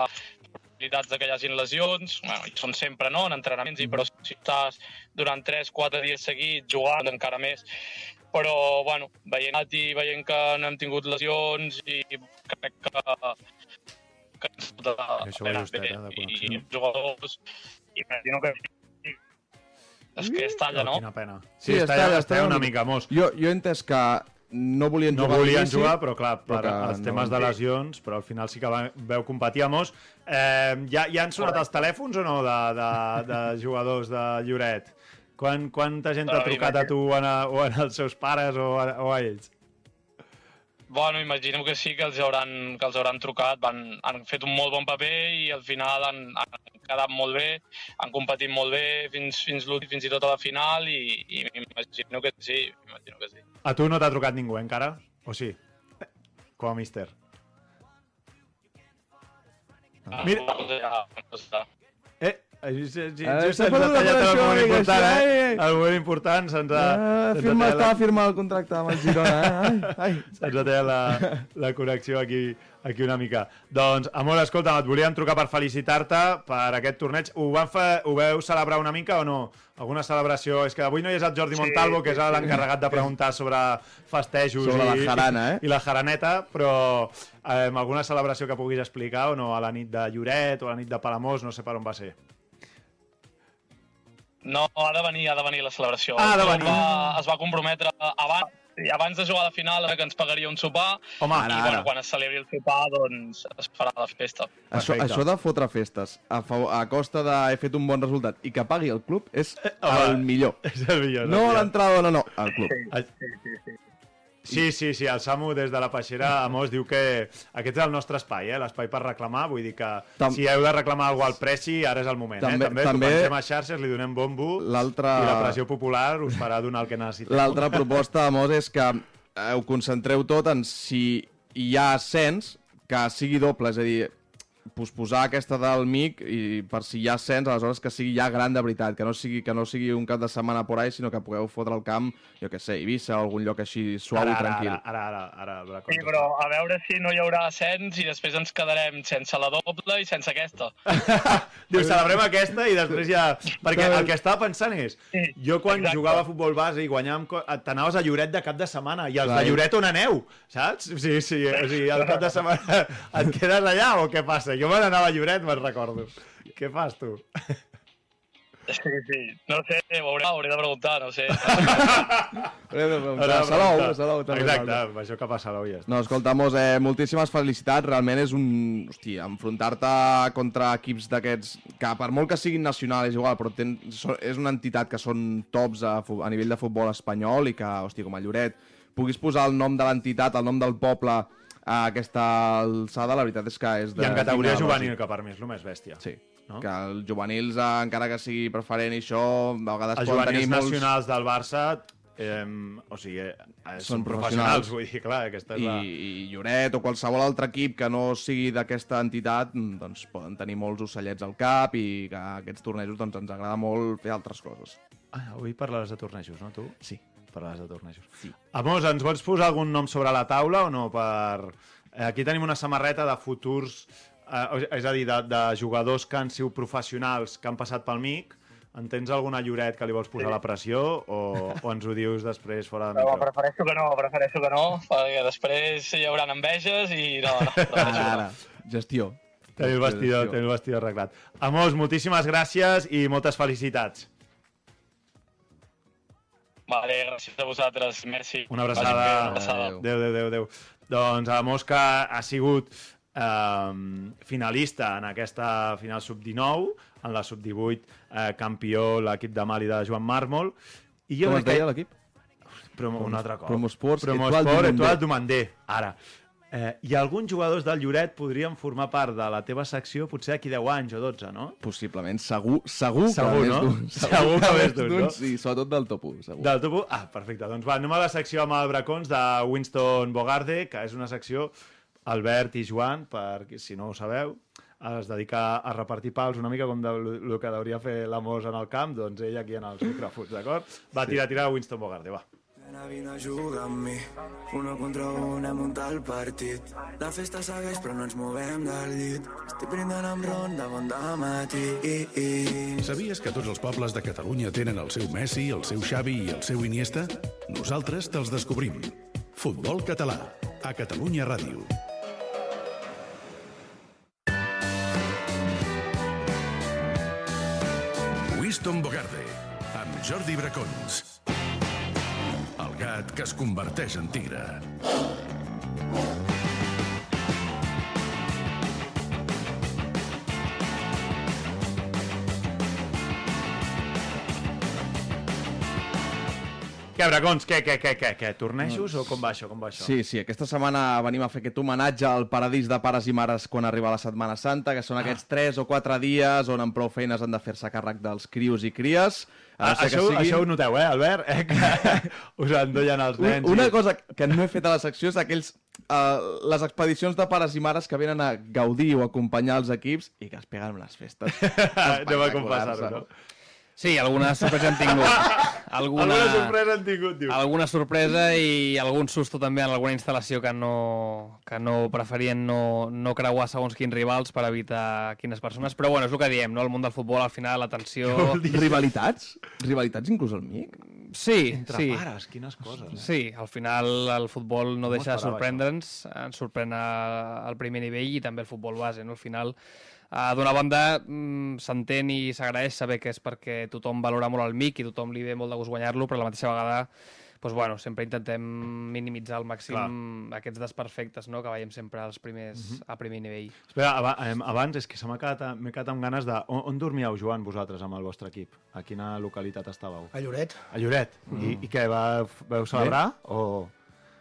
possibilitats de que hi hagin lesions, bueno, i són sempre no, en entrenaments, i però si estàs durant 3-4 dies seguits jugant encara més, però, bueno, veient i veient que no hem tingut lesions i crec que, que ens pot Això vostè, bé. eh, de I connexió. els jugadors, imagino que és que es talla, no? Oh, Quina pena. Sí, Sí, es està, talla, es està talla una una mica mos. Jo, jo he entès que no volien No jugar a volien jugar, però clar, per però els no temes de van- lesions, però al final sí que va, veu competir a Mos. Eh, ja, ja han sonat els telèfons o no de, de, de jugadors de Lloret? Quan, quanta gent t'ha trucat a tu o, a, o als seus pares o a, o a ells? Bueno, imagino que sí, que els hauran, que els hauran trucat, van, han fet un molt bon paper i al final han, han quedat molt bé, han competit molt bé fins, fins fins i tot a la final i, i imagino que sí, imagino que sí. A tu no t'ha trucat ningú, eh, encara? O sí? Com a míster. Ah, Mira-. Eh, sí, sí, sí, s'ha se'ns ha tallat el moment important, ai, eh? El moment important se'ns ha... Ah, firma, la- estava firmant el contracte amb el Girona, eh? Ai, ai. Se'ns ha tallat la, la connexió aquí, aquí una mica. Doncs, amor, escolta'm, et volíem trucar per felicitar-te per aquest torneig. Ho, van fer, ho veu celebrar una mica o no? Alguna celebració? És que avui no hi és el Jordi Montalvo, que és l'encarregat de preguntar sobre festejos Sobre i, la jarana, eh? i la jaraneta, però eh, alguna celebració que puguis explicar o no? A la nit de Lloret o a la nit de Palamós, no sé per on va ser. No, ha de venir, ha de venir la celebració. Ha de venir. club Va, es va comprometre abans, i abans de jugar a la final que ens pagaria un sopar Home, i ara, bueno, ara. quan es celebri el sopar doncs es farà la festa. Això, Perfecte. això de fotre festes a, fa, a costa d'haver fet un bon resultat i que pagui el club és home, el millor. És el millor. No l'entrada, no, no, el club. Sí, sí, sí, el Samu des de la Peixera Amos diu que aquest és el nostre espai, eh? l'espai per reclamar, vull dir que Tam- si heu de reclamar alguna al Preci, ara és el moment. També- eh? també, també- t'ho pensem a xarxes, li donem bombo i la pressió popular us farà donar el que necessiteu. L'altra proposta, Amos, és que eh, ho concentreu tot en si hi ha ascens, que sigui doble, és a dir, posposar aquesta del MIC i per si hi ha ascens, aleshores que sigui ja gran de veritat, que no sigui, que no sigui un cap de setmana por ahí, sinó que pugueu fotre el camp, jo què sé, Eivissa o algun lloc així suau ara, i ara, tranquil. ara, ara, ara, ara, ara, Sí, però a veure si no hi haurà ascens i després ens quedarem sense la doble i sense aquesta. Diu, celebrem aquesta i després ja... Perquè el que estava pensant és, jo quan exacte. jugava a futbol base i guanyàvem... T'anaves a Lloret de cap de setmana i els Clar, de Lloret on aneu, saps? Sí, sí, o sigui, el cap de setmana et quedes allà o què passa? Jo me n'anava a Lloret, me'n recordo. Què fas, tu? Sí, sí. No sé, ho hauré, hauré de preguntar, no sé. A Salou, a Salou també. Exacte, això cap a Salou ja està. No, escolta, Mos, eh, moltíssimes felicitats. Realment és un... Hòstia, enfrontar-te contra equips d'aquests, que per molt que siguin nacionals, és igual, però ten, és una entitat que són tops a, fu- a nivell de futbol espanyol i que, hòstia, com a Lloret, puguis posar el nom de l'entitat, el nom del poble a aquesta alçada, la veritat és que és de... I en categoria juvenil, que per mi és el més bèstia. Sí. No? Que els juvenils, eh, encara que sigui preferent i això, a vegades Els poden tenir juvenils molts... nacionals del Barça, eh, o sigui, eh, són, Són professionals, professionals. vull dir, clar, aquesta és i, la... i Lloret o qualsevol altre equip que no sigui d'aquesta entitat doncs poden tenir molts ocellets al cap i que aquests tornejos doncs, ens agrada molt fer altres coses. Ah, avui parlaràs de tornejos, no, tu? Sí. Parlaràs de tornejos. Sí. Amos, ens vols posar algun nom sobre la taula o no? Per... Eh, Aquí tenim una samarreta de futurs, eh, és a dir, de, de jugadors que han sigut professionals, que han passat pel MIC. En tens alguna lloret que li vols posar la pressió o, o ens ho dius després fora de micro? prefereixo que no, prefereixo que no, perquè després hi haurà enveges i no, no, no, no. ara. Gestió. Tenim el vestidor, tenim el vestidor arreglat. Amos, moltíssimes gràcies i moltes felicitats. Vale, gràcies a vosaltres, merci. Una abraçada. Una abraçada. Adéu. Déu, Déu, Déu, Déu. Doncs a Mosca ha sigut eh, finalista en aquesta final sub-19, en la sub-18 eh, campió l'equip de Mali de Joan Mármol. I jo Com es deia que... l'equip? Promo, un altre cop. Promosports Promosport, Etoile du Etoile du Mandé. Ara. Eh, I alguns jugadors del Lloret podrien formar part de la teva secció potser d'aquí 10 anys o 12, no? Possiblement, segur, segur, Segur, que no? més d'un. Segur que més d'un, no? Sí, sobretot del top 1, segur. Del topo? Ah, perfecte. Doncs va, anem a la secció amb el Bracons de Winston Bogarde, que és una secció Albert i Joan, per si no ho sabeu, es dedica a repartir pals una mica com de, el que hauria fer l'Amos en el camp, doncs ell aquí en els micròfons, d'acord? Va, tira, tira Winston Bogarde, va. Nena, vine a jugar amb mi. Uno contra un hem el partit. La festa segueix però no ens movem del llit. Estic brindant amb ron de bon matí. I, i. Sabies que tots els pobles de Catalunya tenen el seu Messi, el seu Xavi i el seu Iniesta? Nosaltres te'ls descobrim. Futbol català, a Catalunya Ràdio. Winston Bogarde, amb Jordi Bracons. Gat que es converteix en tigre. Què, Bracons, què, què, què, què, què? Tornejos o com va això, com va això? Sí, sí, aquesta setmana venim a fer aquest homenatge al paradís de pares i mares quan arriba la Setmana Santa, que són Ah. aquests 3 o 4 dies on amb prou feines han de fer-se càrrec dels crios i cries. A Ah, no ser que això, siguin- això ho noteu, eh, Albert? Eh, que us endollen els nens. Un- Una i- cosa que no he fet a la secció és aquells, uh, les expedicions de pares i mares que venen a gaudir o acompanyar els equips i que es peguen unes festes. Anem a confessar-ho, no? Sí, alguna sorpresa hem tingut. Alguna, Alguna sorpresa han tingut, diu. alguna sorpresa i algun susto també en alguna instal·lació que no, que no preferien no, no creuar segons quins rivals per evitar quines persones. Però bueno, és el que diem, no? El món del futbol, al final, l'atenció... Rivalitats? Rivalitats inclús al MIC? Sí, Entre sí. pares, quines coses. Eh? Sí, al final el futbol no Com deixa de sorprendre'ns, ens sorprèn al primer nivell i també el futbol base, no? Al final, uh, d'una banda, mm, s'entén i s'agraeix saber que és perquè tothom valora molt el MIC i tothom li ve molt de gust guanyar-lo, però a la mateixa vegada doncs, bueno, sempre intentem minimitzar al màxim Clar. aquests desperfectes no? que veiem sempre als primers, a primer nivell. Espera, em, abans és que se m'ha quedat, m'he quedat amb ganes de... On, on dormíeu, Joan, vosaltres, amb el vostre equip? A quina localitat estàveu? A Lloret? A Lloret. I, I què, va, vau celebrar? O...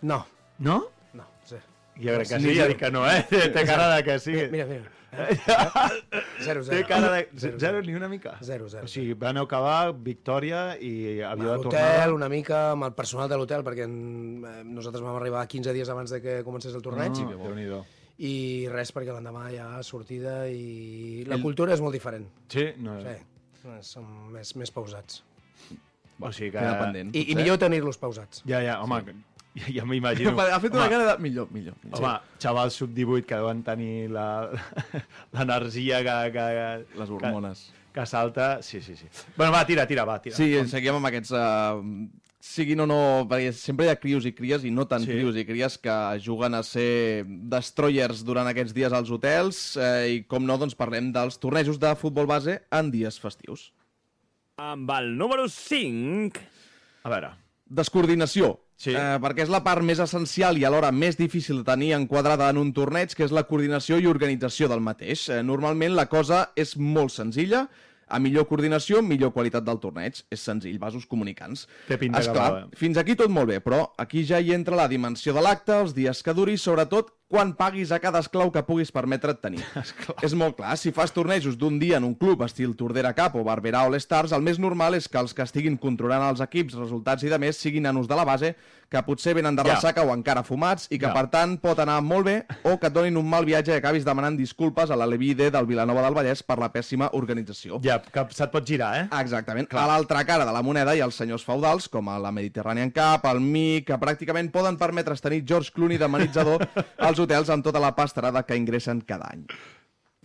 No, No? no, sí. Jo crec que sí, ja dic que no, eh? Té cara de que sí. Mira, mira. Zero, zero. Té cara de... Zero, Zero, ni una mica? Zero, zero. O sigui, van acabar victòria i A avió de l'hotel, tornada. una mica amb el personal de l'hotel, perquè en, eh, nosaltres vam arribar 15 dies abans de que comencés el torneig, Ah, Déu-n'hi-do. i res, perquè l'endemà hi ha sortida i la cultura és molt diferent. Sí? No, Sí, som més, més pausats. O sigui que... Queda pendent. I, i millor tenir-los pausats. Ja, ja, home, ja, ja m'imagino. Ha fet una Home, cara de... Millor, millor. Home, xavals sub-18 que deuen tenir la- l'energia que, que, Les hormones. que, que salta... Sí, sí, sí. Bueno, va, tira, tira, va, tira. Sí, seguim amb aquests... Uh, siguin o no... Perquè sempre hi ha crios i cries, i no tant Sí. sí. crios i cries, que juguen a ser destroyers durant aquests dies als hotels, eh, i com no, doncs parlem dels tornejos de futbol base en dies festius. Amb el número 5... A veure, Descoordinació. Sí. Eh, perquè és la part més essencial i alhora més difícil de tenir enquadrada en un torneig, que és la coordinació i organització del mateix. Eh, normalment la cosa és molt senzilla, a millor coordinació, millor qualitat del torneig. És senzill, vasos comunicants. Té pinta que Esclar, va, eh? fins aquí tot molt bé, però aquí ja hi entra la dimensió de l'acte, els dies que duri, sobretot quan paguis a cada esclau que puguis permetre't tenir. és molt clar, si fas tornejos d'un dia en un club estil Tordera Cup o Barberà All Stars, el més normal és que els que estiguin controlant els equips, resultats i de més siguin nanos de la base que potser venen de Ja. ressaca o encara fumats i que, Ja. per tant, pot anar molt bé o que et donin un mal viatge i acabis demanant disculpes a la Levide del Vilanova del Vallès per la pèssima organització. ja, que se't pot girar, eh? Exactament. A l'altra cara de la moneda hi ha els senyors feudals, com a la Mediterranean Cup, el MIC, que pràcticament poden permetre's tenir George Clooney de manitzador als hotels amb tota la pastarada que ingressen cada any.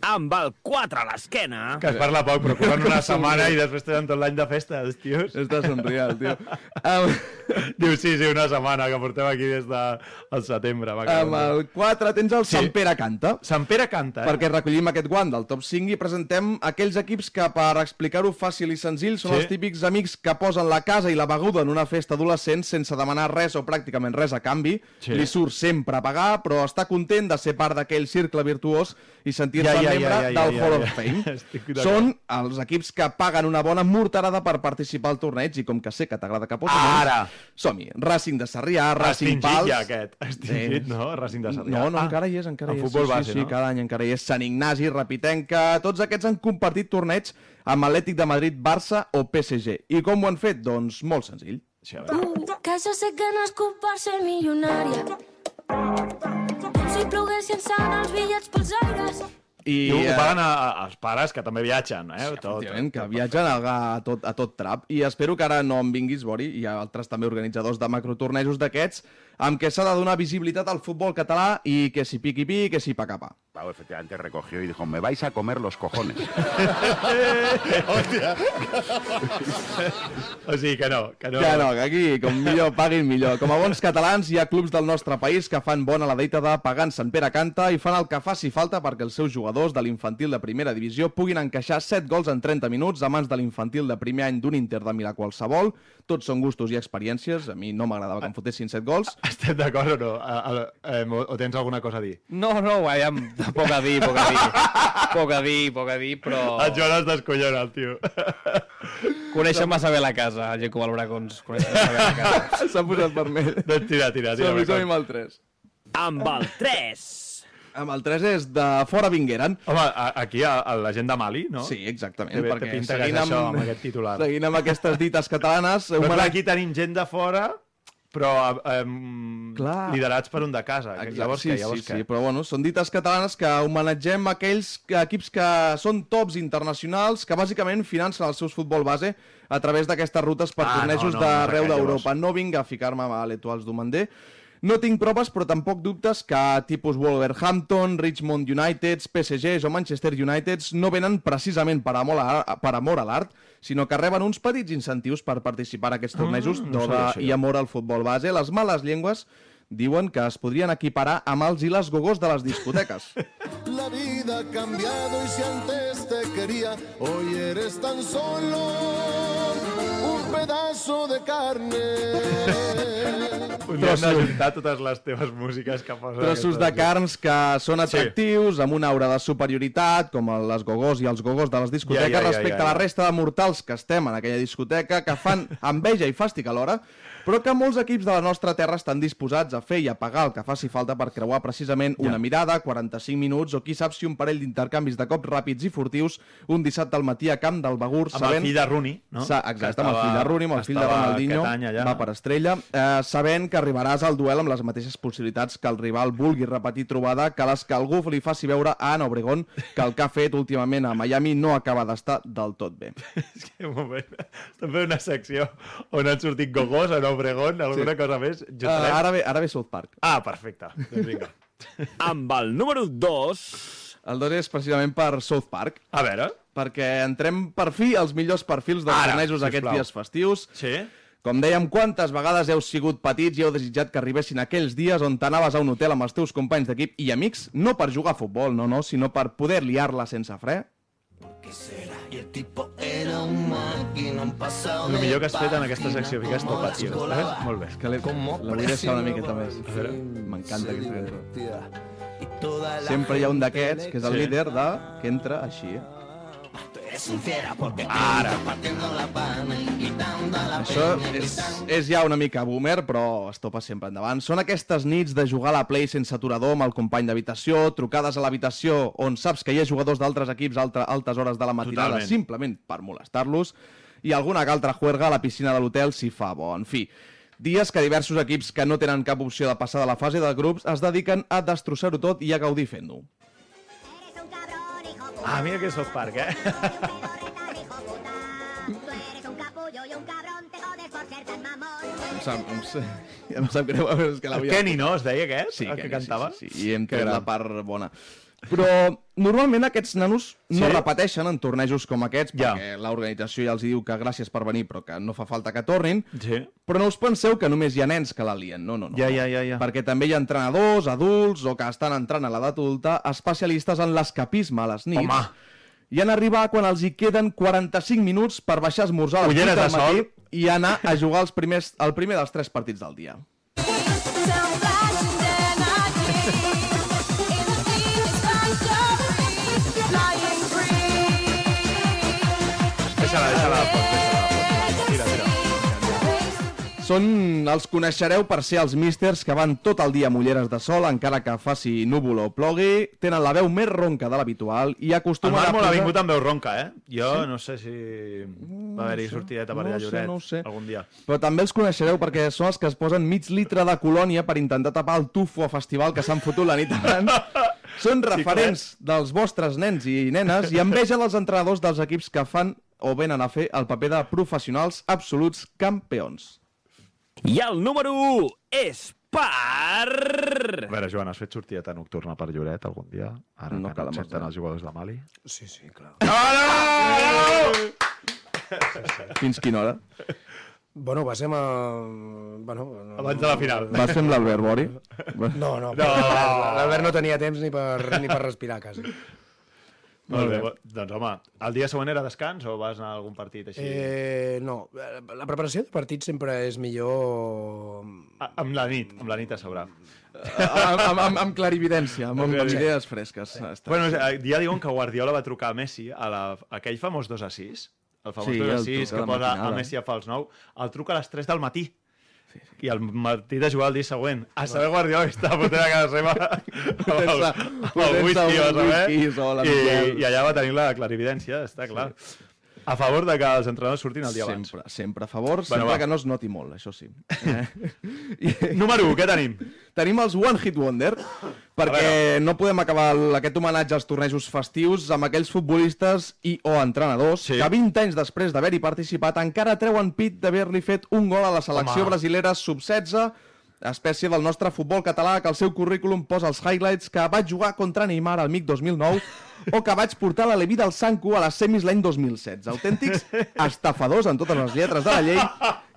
Amb el 4 a l'esquena... Que es parla poc, però corren una setmana i després tenen tot l'any de festes, tios. Està somriant, tio. Um, Diu, sí, sí, una setmana, que portem aquí des de el setembre. va, amb el 4 tens el Sí. Sant Pere Canta, Sant Pere canta, eh? perquè recollim aquest guant del top 5 i presentem aquells equips que, per explicar-ho fàcil i senzill, són Sí. els típics amics que posen la casa i la beguda en una festa adolescent sense demanar res o pràcticament res a canvi. Sí. Li surt sempre a pagar, però està content de ser part d'aquell cercle virtuós i sentir-se ja, ja, membre ja, ja, del ja, Hall ja. of Fame. D'acord. Són els equips que paguen una bona morterada per participar al torneig i com que sé que t'agrada que posi Ara! som-hi. Racing de Sarrià, Racing Extingit Pals... ja, aquest. Extingit, Sí. no? Racing de Sarrià. No, no, Ah, encara hi és, encara en hi és. futbol sí, base, sí, no? cada any encara hi és. Sant Ignasi, Rapitenca, tots aquests han compartit torneig amb Atlètic de Madrid, Barça o PSG. I com ho han fet? Doncs molt senzill. Sí. Que yo sé que no és culp per ser milionària. Com si ploguessin sant els bitllets pels aires. I, I, ho, ho eh, paguen a, a, als pares, que també viatgen, eh? tot, Efectivament, que viatgen a, a, tot, a tot trap. I espero que ara no em vinguis, Bori, i altres també organitzadors de macrotornejos d'aquests, amb què s'ha de donar visibilitat al futbol català i que si piqui pi, que si pa capa. Pau efectivamente recogió y dijo, me vais a comer los cojones. O sigui que no, que no. Que no, que aquí, com millor paguin, millor. Com a bons catalans, hi ha clubs del nostre país que fan bona la deita de pagar en Sant Pere Canta i fan el que faci falta perquè els seus jugadors de l'infantil de primera divisió puguin encaixar 7 gols en 30 minuts a mans de l'infantil de primer any d'un Inter de Milà qualsevol. Tots són gustos i experiències. A mi no m'agradava que em fotessin 7 gols. Estem d'acord o no? A, a, a, o, o tens alguna cosa a dir? No, no, aviam, poc a dir, poc a dir. Poc a dir, poc a dir, però... El Joan es descollona, el tio. Coneixen massa bé la casa, el Jacob Albracons. Coneixen massa bé la casa. S'ha posat vermell. Doncs tira, tira, tira. Som-hi, som amb el 3. Amb el 3. Amb el 3 és de fora vingueren. Home, aquí a, a la gent de Mali, no? Sí, exactament. Té, bé- té perquè pinta que és seguint això, amb- amb aquest titular. Seguint amb aquestes dites catalanes... Però clar, homenatge- aquí tenim gent de fora, però um, Clar. liderats per un de casa. Exacte, Llavors sí, què? Llavors sí, què? sí, però bueno, són dites catalanes que homenatgem aquells que- equips que són tops internacionals que bàsicament financen el seus futbol base a través d'aquestes rutes per Ah, tornejos no, no, d'arreu no, d'Europa. No vinc a ficar-me a l'Etoals d'Humandé. No tinc proves, però tampoc dubtes que tipus Wolverhampton, Richmond United, PSG o Manchester United no venen precisament per amor a, per amor a l'art, sinó que reben uns petits incentius per participar en aquests tornejos Mm, no d'oda i amor al futbol base. Les males llengües diuen que es podrien equiparar amb els i les gogós de les discoteques. La vida ha cambiado y si antes te quería, hoy eres tan solo un pedazo de carne. Dia hem d'ajuntar totes les teves músiques que posen. Trossos de carns que són atractius, amb una aura de superioritat, com les gogós i els gogós de les discoteques, Ja, ja, ja, respecte ja, ja. a la resta de mortals que estem en aquella discoteca, que fan enveja i fàstic alhora, però que molts equips de la nostra terra estan disposats a fer i a pagar el que faci falta per creuar precisament una mirada, 45 minuts o qui sap si un parell d'intercanvis de cops ràpids i furtius un dissabte al matí a Camp del Begur, Amb sabent... el fill de Rooney, no? Sa exacte, amb el fill de Rooney, amb el fill de estava Ronaldinho, va per estrella, eh, sabent que arribaràs al duel amb les mateixes possibilitats que el rival vulgui repetir trobada, que les que algú li faci veure a Ana Obregón que el que ha fet últimament a Miami no acaba d'estar del tot bé. És que moment, estem fent una secció on han sortit gogós, en Obregón, alguna Sí. cosa més? Uh, ara, ve, ara ve South Park. Ah, perfecte. Doncs vinga. Amb el número 2... El 2 és precisament per South Park. A veure. Perquè entrem per fi als millors perfils dels tornejos aquests dies festius. Sí? Com dèiem, quantes vegades heu sigut petits i heu desitjat que arribessin aquells dies on t'anaves a un hotel amb els teus companys d'equip i amics, no per jugar a futbol, no, no, sinó per poder liar-la sense fre? Y el tipo era un máquina, un pasado El millor que has fet en aquesta secció, fiques patiu. escolar. Eh? Molt bé. Que la vull deixar una miqueta més. A veure. M'encanta aquesta cançó. Sempre hi ha un d'aquests, que és el Sí. líder, de... que entra així. eh? Es un fiera porque Ara. partiendo la pana y quitando la Això és, és ja una mica boomer, però es topa sempre endavant. Són aquestes nits de jugar a la Play sense aturador amb el company d'habitació, trucades a l'habitació on saps que hi ha jugadors d'altres equips a altes hores de la matinada Totalment. simplement per molestar-los, i alguna que altra juerga a la piscina de l'hotel si fa bo. En fi, dies que diversos equips que no tenen cap opció de passar de la fase de grups es dediquen a destrossar-ho tot i a gaudir fent-ho. Ah, mira que South Park, eh? Em sap, em, greu, és que l'havia... Kenny, no? Es deia aquest? Sí, el que cantava? Sí, sí, sí. I hem Que tret la part bona. Però normalment aquests nanos no Sí? repeteixen en tornejos com aquests, Ja. perquè l'organització ja els diu que gràcies per venir, però que no fa falta que tornin. Sí. Però no us penseu que només hi ha nens que la lien, no, no, no. Ja, ja, ja, ja. Perquè també hi ha entrenadors, adults o que estan entrant a l'edat adulta, especialistes en l'escapisme a les nits. Home. I en arribar quan els hi queden 45 minuts per baixar a esmorzar a les Ulleres 8 del de matí sol. i anar a jugar els primers, el primer dels tres partits del dia. Són, els coneixereu per ser els místers que van tot el dia amb ulleres de sol, encara que faci núvol o plogui, tenen la veu més ronca de l'habitual i El acostumen a ha vingut amb veu ronca, eh? Jo no sé si va haver-hi sé, sortideta per no allà Lloret no sé. algun dia. Però també els coneixereu perquè són els que es posen mig litre de colònia per intentar tapar el tufo a festival que s'han fotut la nit abans Són referents dels vostres nens i nenes i envegen els entrenadors dels equips que fan o venen a fer el paper de professionals absoluts campions. I el número 1 és per... A veure, Joan, has fet sortida nocturna per Lloret algun dia? Ara No que no senten amagar. els jugadors de Mali? Sí, sí, clar. Fins quina hora? Bueno, passem a... Bueno, no, Abans de la final. Vas fer amb l'Albert Bori? No, no, no. l'Albert no tenia temps ni per, ni per respirar, quasi. Molt bé. Doncs, home, el dia següent era descans o vas anar a algun partit així? Eh, no, la preparació de partit sempre és millor... A- Amb la nit, amb la nit a sobre. amb, amb, amb, amb clarividència, amb, amb, amb idees fresques. Està. Bueno, eh, ja diuen que Guardiola va trucar a Messi a, la, a aquell famós 2 a 6, el famós Sí, 2 a el 6 truca que posa a. Messi a fals 9, el truca a les 3 del matí. I el matí de jugar el dia següent. A saber Guardiola que està fotent a casa seva. Fotent-se- el, whisky, a saber, i, i allà va tenir la clarividència, està clar. A favor de que els entrenadors surtin el dia abans. Sempre, sempre a favor, Bueno, sempre va. que no es noti molt, això sí. Eh? Número 1, què tenim? Tenim els One Hit Wonder, perquè no podem acabar aquest homenatge als tornejos festius amb aquells futbolistes i o entrenadors Sí. que 20 anys després d'haver-hi participat encara treuen pit d'haver-li fet un gol a la selecció Home. brasilera sub-16, espècie del nostre futbol català que al seu currículum posa els highlights que vaig jugar contra Neymar al MIC 2009 o que vaig portar la Levi del Sanco a les semis l'any 2016. Autèntics estafadors en totes les lletres de la llei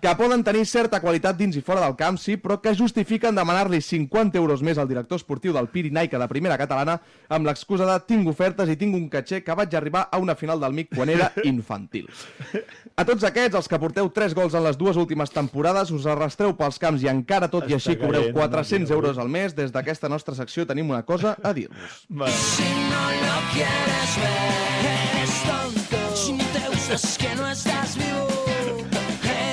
que poden tenir certa qualitat dins i fora del camp, sí, però que justifiquen demanar-li 50 euros més al director esportiu del Pirinaica de primera catalana amb l'excusa de tinc ofertes i tinc un caché que vaig arribar a una final del MIC quan era infantil. A tots aquests, els que porteu 3 gols en les dues últimes temporades, us arrastreu pels camps i encara tot i Està així cobreu caient, 400 no, euros al mes, des d'aquesta nostra secció tenim una cosa a dir-vos. Si no lo quieres ver, eres tonto. Si no te gusta es que no estás vivo.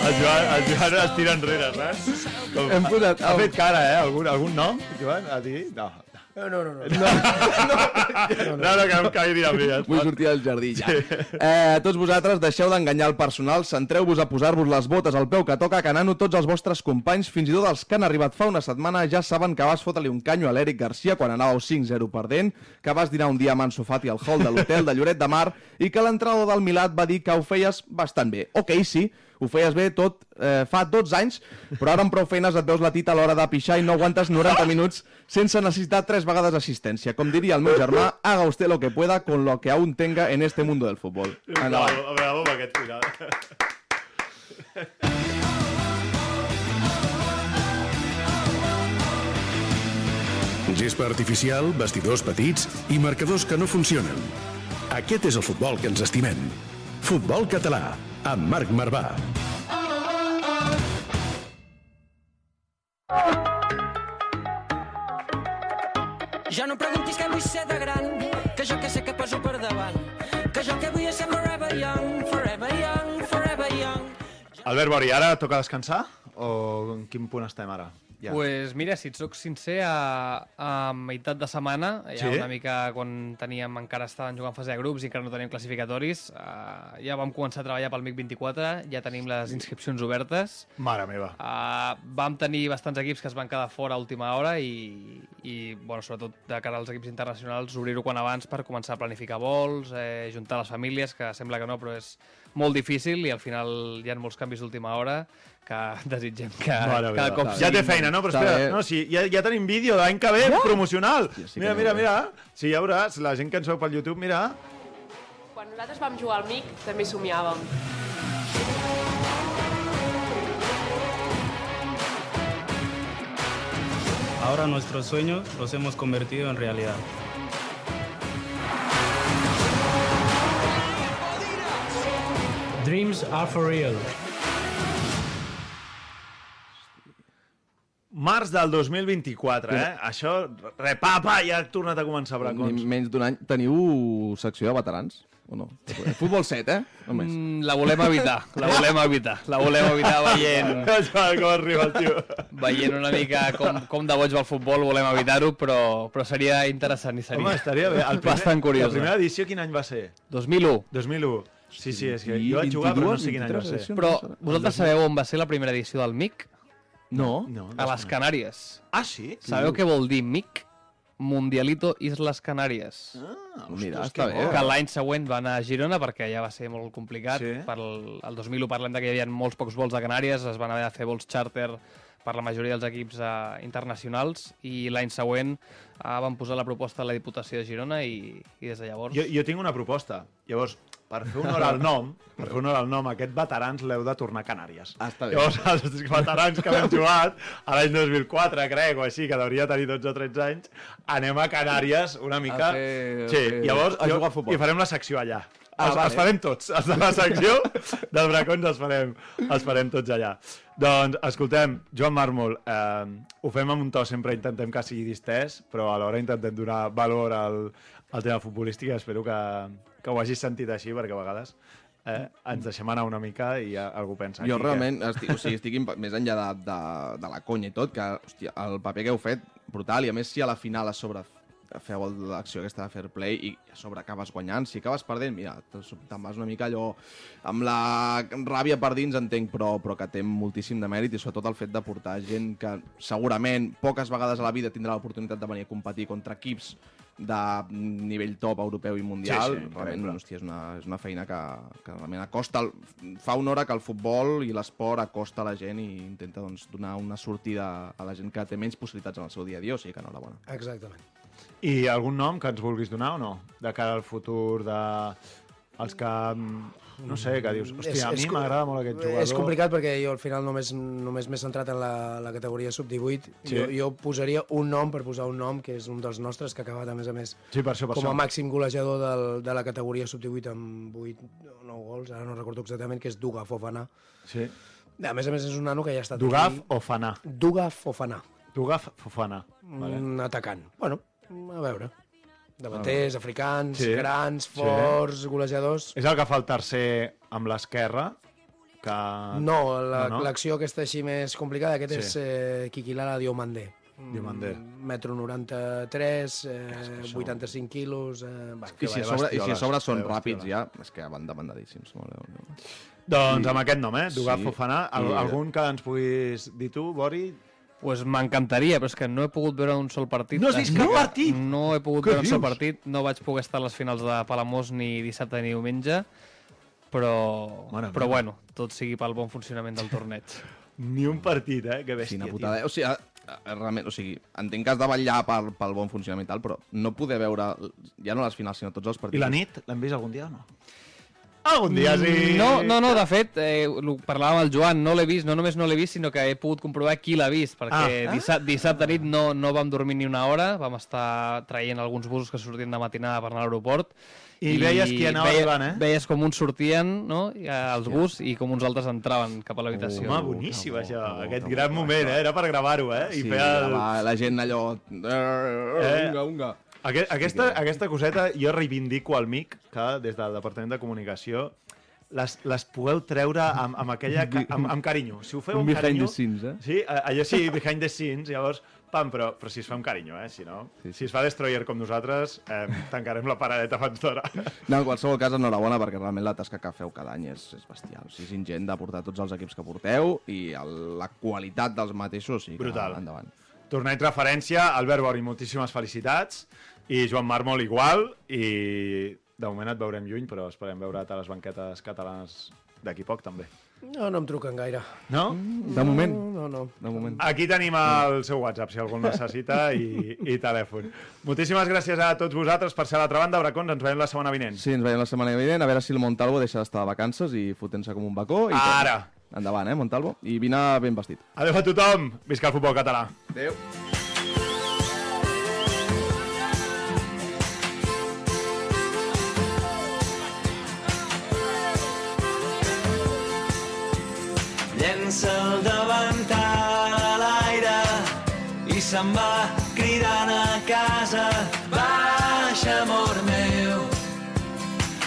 el Joan, el Joan es tira enrere, saps? Com, Hem posat- ha, ha fet cara, eh? Algun, algun nom, Joan? A ti? No. No, no, no. no. No, no, que no em caigui a mi. Vull sortir del jardí ja. Eh, tots vosaltres deixeu d'enganyar el personal, centreu-vos a posar-vos les botes al peu que toca, que nano tots els vostres companys, fins i tot els que han arribat fa una setmana, ja saben que vas fotre-li un canyo a l'Eric Garcia quan anàveu 5-0 perdent, que vas dinar un dia amb Ansu Fati al hall de l'hotel de Lloret de Mar i que l'entrenador del Milat va dir que ho feies bastant bé. Ok, sí, ho feies bé tot eh, fa 12 anys, però ara amb prou feines et veus la tita a l'hora de pixar i no aguantes 90 minuts sense necessitar tres vegades assistència. Com diria el meu germà, haga usted lo que pueda con lo que aún tenga en este mundo del futbol. Endavant. Bravo, bravo amb aquest final. Gespa artificial, vestidors petits i marcadors que no funcionen. Aquest és el futbol que ens estimem. Futbol català, amb Marc Marvà. Ja no preguntis què vull ser de gran, que jo que sé que poso per davant, que jo que vull és ser forever young, forever young, forever young. Albert Bori, ara toca descansar? O en quin punt estem ara? Ja. Pues mira, si et soc sincer, a, a meitat de setmana, ja Sí? una mica quan teníem, encara estaven jugant fase de grups i encara no teníem classificatoris, uh, ja vam començar a treballar pel MIC 24, ja tenim les inscripcions obertes. Mare meva. Uh, vam tenir bastants equips que es van quedar fora a última hora i, i bueno, sobretot de cara als equips internacionals, obrir-ho quan abans per començar a planificar vols, eh, juntar les famílies, que sembla que no, però és molt difícil i al final hi ha molts canvis d'última hora que desitgem que Mare cada cop ja té feina, no? Però espera, bé. no, sí, ja, ja tenim vídeo d'any que ve promocional. Sí, sí que mira, mira, ha. mira. Sí, ja veuràs, la gent que ens veu pel YouTube, mira. Quan nosaltres vam jugar al MIC, també somiàvem. Ahora nuestros sueños los hemos convertido en realidad. Dreams are for real. Març del 2024, eh? Això, repapa, ja ha tornat a començar Ni Bracons. menys d'un any. Teniu secció de veterans? O no? Futbol 7, eh? Només. Mm, la volem evitar, la volem evitar, la volem evitar veient, com arriba el tio. veient una mica com, com de boig va el futbol, volem evitar-ho, però, però seria interessant i seria Home, estaria bé. El primer, bastant curiós. La primera edició quin any va ser? 2001. 2001. Sí, sí, és que jo vaig jugar, però no 22, sé quin any va 23 ser. Però no vosaltres sabeu on va ser la primera edició del MIC? No. No, A les Canàries. Ah, sí? Sabeu què vol dir MIC? Mundialito Islas Canàries. Ah, Mira, està bé. Que l'any següent va anar a Girona perquè ja va ser molt complicat. Sí. Per el, el 2001 parlem de que hi havia molts pocs vols a Canàries, es van haver de fer vols charter per la majoria dels equips eh, internacionals i l'any següent eh, van posar la proposta a la Diputació de Girona i, i des de llavors... Jo, jo tinc una proposta. Llavors, per fer honor al nom, per fer honor al nom, aquest veterans l'heu de tornar a Canàries. Ah, està bé. Llavors, els veterans que hem jugat a l'any 2004, crec, o així, que hauria tenir 12 o 13 anys, anem a Canàries una mica... A fer- a sí, fer- llavors a jugar a futbol. i farem la secció allà. Ah, els, vale. els farem tots, els de la secció dels bracons els farem, els farem tots allà. Doncs, escoltem, Joan Màrmol, eh, ho fem amb un to, sempre intentem que sigui distès, però alhora intentem donar valor al, al tema futbolístic i espero que, que ho hagis sentit així, perquè a vegades eh, ens deixem anar una mica i ja algú pensa Jo realment estic, o sigui, estic més enllà de, de, de la conya i tot, que hòstia, el paper que heu fet, brutal, i a més si a la final a sobre feu l'acció aquesta de fair play i a sobre acabes guanyant, si acabes perdent, mira, te- te'n vas una mica allò amb la ràbia per dins, entenc, però, però que té moltíssim de mèrit i sobretot el fet de portar gent que segurament poques vegades a la vida tindrà l'oportunitat de venir a competir contra equips de nivell top europeu i mundial, Sí, sí, realment, hòstia, és una, és una feina que, que realment acosta, el, fa honor a que el futbol i l'esport acosta a la gent i intenta doncs, donar una sortida a la gent que té menys possibilitats en el seu dia a dia, o sigui que enhorabona. Exactament. I algun nom que ens vulguis donar o no? De cara al futur de... Els que... mm, No sé, que dius, hòstia, a mi m'agrada molt aquest jugador. És complicat perquè jo al final només, només m'he centrat en la, la categoria sub-18. Sí. Jo, jo posaria un nom per posar un nom, que és un dels nostres, que ha acabat, a més a més, Sí, per això, per com a això. màxim golejador del, de la categoria sub-18 amb 8 o 9 gols, ara no recordo exactament, que és Duga Fofana. Sí. A més a més és un nano que ja ha estat Dugaf aquí. o Fanà? Duga Fofana. Dugaf Fofana. Vale. Un atacant. Bueno, a veure. Davanters, africans, Sí. grans, Sí. forts, golejadors... És el que fa el tercer amb l'esquerra, que... No, la- no, no? l'acció aquesta així més complicada, aquest Sí. és eh, Kikilala Diomandé. Diomandé. Mm, Metro 93, eh, això- 85 quilos... Eh, va, I si, a sobre, I si a sobre són ràpids ja, és que van demandadíssims. Molt bé, molt bé. Doncs I- amb aquest nom, eh? Dugaf sí, Fofana. Al, i- Algun que ens puguis dir tu, Bori? Pues m'encantaria, però és que no he pogut veure un sol partit. No has vist cap No, partit? No he pogut Què veure un sol dius? partit. No vaig poder estar a les finals de Palamós ni dissabte ni diumenge, però, Mare però meva. bueno, tot sigui pel bon funcionament del torneig. Ni un partit, eh? Que bèstia, Quina tio. putada. O sigui, eh, eh, realment, o sigui, entenc que has de vetllar pel, pel bon funcionament i tal, però no poder veure, ja no les finals, sinó tots els partits. I la nit? L'hem vist algun dia o no? Algun dia sí. No, no, no, de fet, eh, lo- parlàvem amb el Joan, no l'he vist, no només no l'he vist, sinó que he pogut comprovar qui l'ha vist, perquè Ah. dissabte, dissabte nit no, no vam dormir ni una hora, vam estar traient alguns busos que sortien de matinada per anar a l'aeroport, I veies qui anava veia- arribant, eh? Veies com uns sortien, no?, i, eh, els bus, i com uns altres entraven cap a l'habitació. Home, boníssim, bo, això. bo, Aquest que bo, gran que moment, bo. eh? Era per gravar-ho, eh? I Sí, fer el... la, la gent allò... Eh? Unga, unga. Aquest, aquesta, aquesta coseta jo reivindico al MIC que des del Departament de Comunicació les, les pugueu treure amb, amb, aquella, amb, amb carinyo. Si ho feu amb behind carinyo... the scenes, eh? Sí, a- allò sí, behind the scenes, llavors, pam, però, però si es fa amb carinyo, eh? Si no, Sí, sí. si es fa Destroyer com nosaltres, eh, tancarem la paradeta abans d'hora. No, en qualsevol cas, enhorabona, perquè realment la tasca que feu cada any és, és bestial. O sigui, és ingent de portar tots els equips que porteu i el, la qualitat dels mateixos, sí Brutal. endavant. Torneig referència, Albert Bori, moltíssimes felicitats, i Joan Marmol igual, i de moment et veurem lluny, però esperem veure't a les banquetes catalanes d'aquí poc, també. No, no em truquen gaire. No? De moment. No, no. De moment. Aquí tenim el seu WhatsApp, si algú el necessita, i, i telèfon. Moltíssimes gràcies a tots vosaltres per ser a l'altra banda. Bracons, ens veiem la setmana vinent. Sí, ens veiem la setmana vinent, a veure si el Montalvo deixa d'estar de vacances i fotent-se com un bacó. I Ara. Endavant, eh, Montalvo? I vine ben vestit. Adéu a tothom. Visca el futbol català. Adéu. Llença el davantal a l'aire i se'n va cridant a casa. Baixa, amor meu,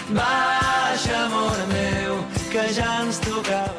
baixa, amor meu, que ja ens tocava.